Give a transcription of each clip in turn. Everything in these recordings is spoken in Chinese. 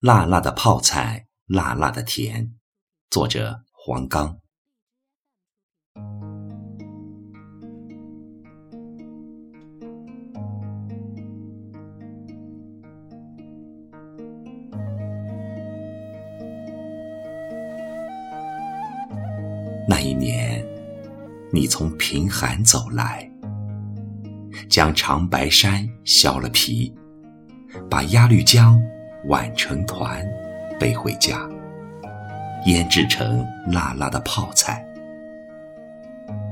辣辣的泡菜，辣辣的甜。作者黄冈。那一年，你从贫寒走来，将长白山削了皮，把鸭绿江挽成团，背回家，腌制成辣辣的泡菜。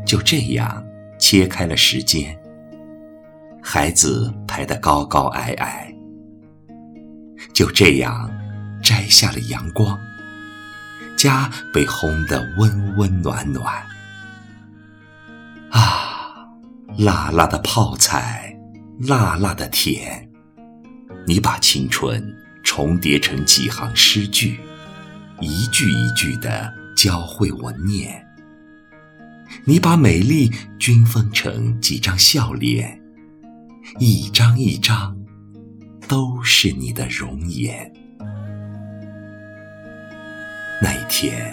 就这样切开了时间，孩子排得高高矮矮。就这样摘下了阳光。家被烘得温温暖暖，啊，辣辣的泡菜，辣辣的甜，你把青春重叠成几行诗句，一句一句的教会我念。你把美丽均分成几张笑脸，一张一张，都是你的容颜。那一天，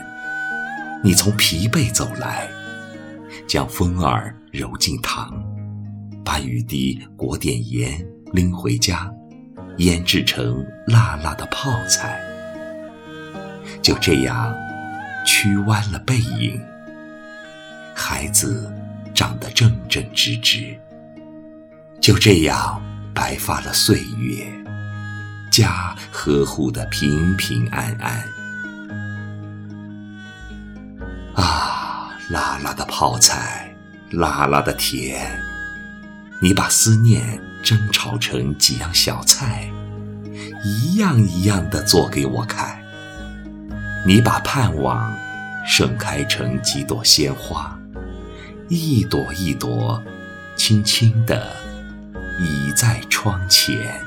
你从疲惫走来，将风儿揉进糖，把雨滴裹点盐，拎回家，腌制成辣辣的泡菜。就这样，曲弯了背影，孩子长得正正直直。就这样，白发了岁月，家呵护的平平安安。啊辣辣的泡菜，辣辣的甜，你把思念蒸炒成几样小菜，一样一样的做给我看。你把盼望盛开成几朵鲜花，一朵一朵，轻轻地倚在窗前。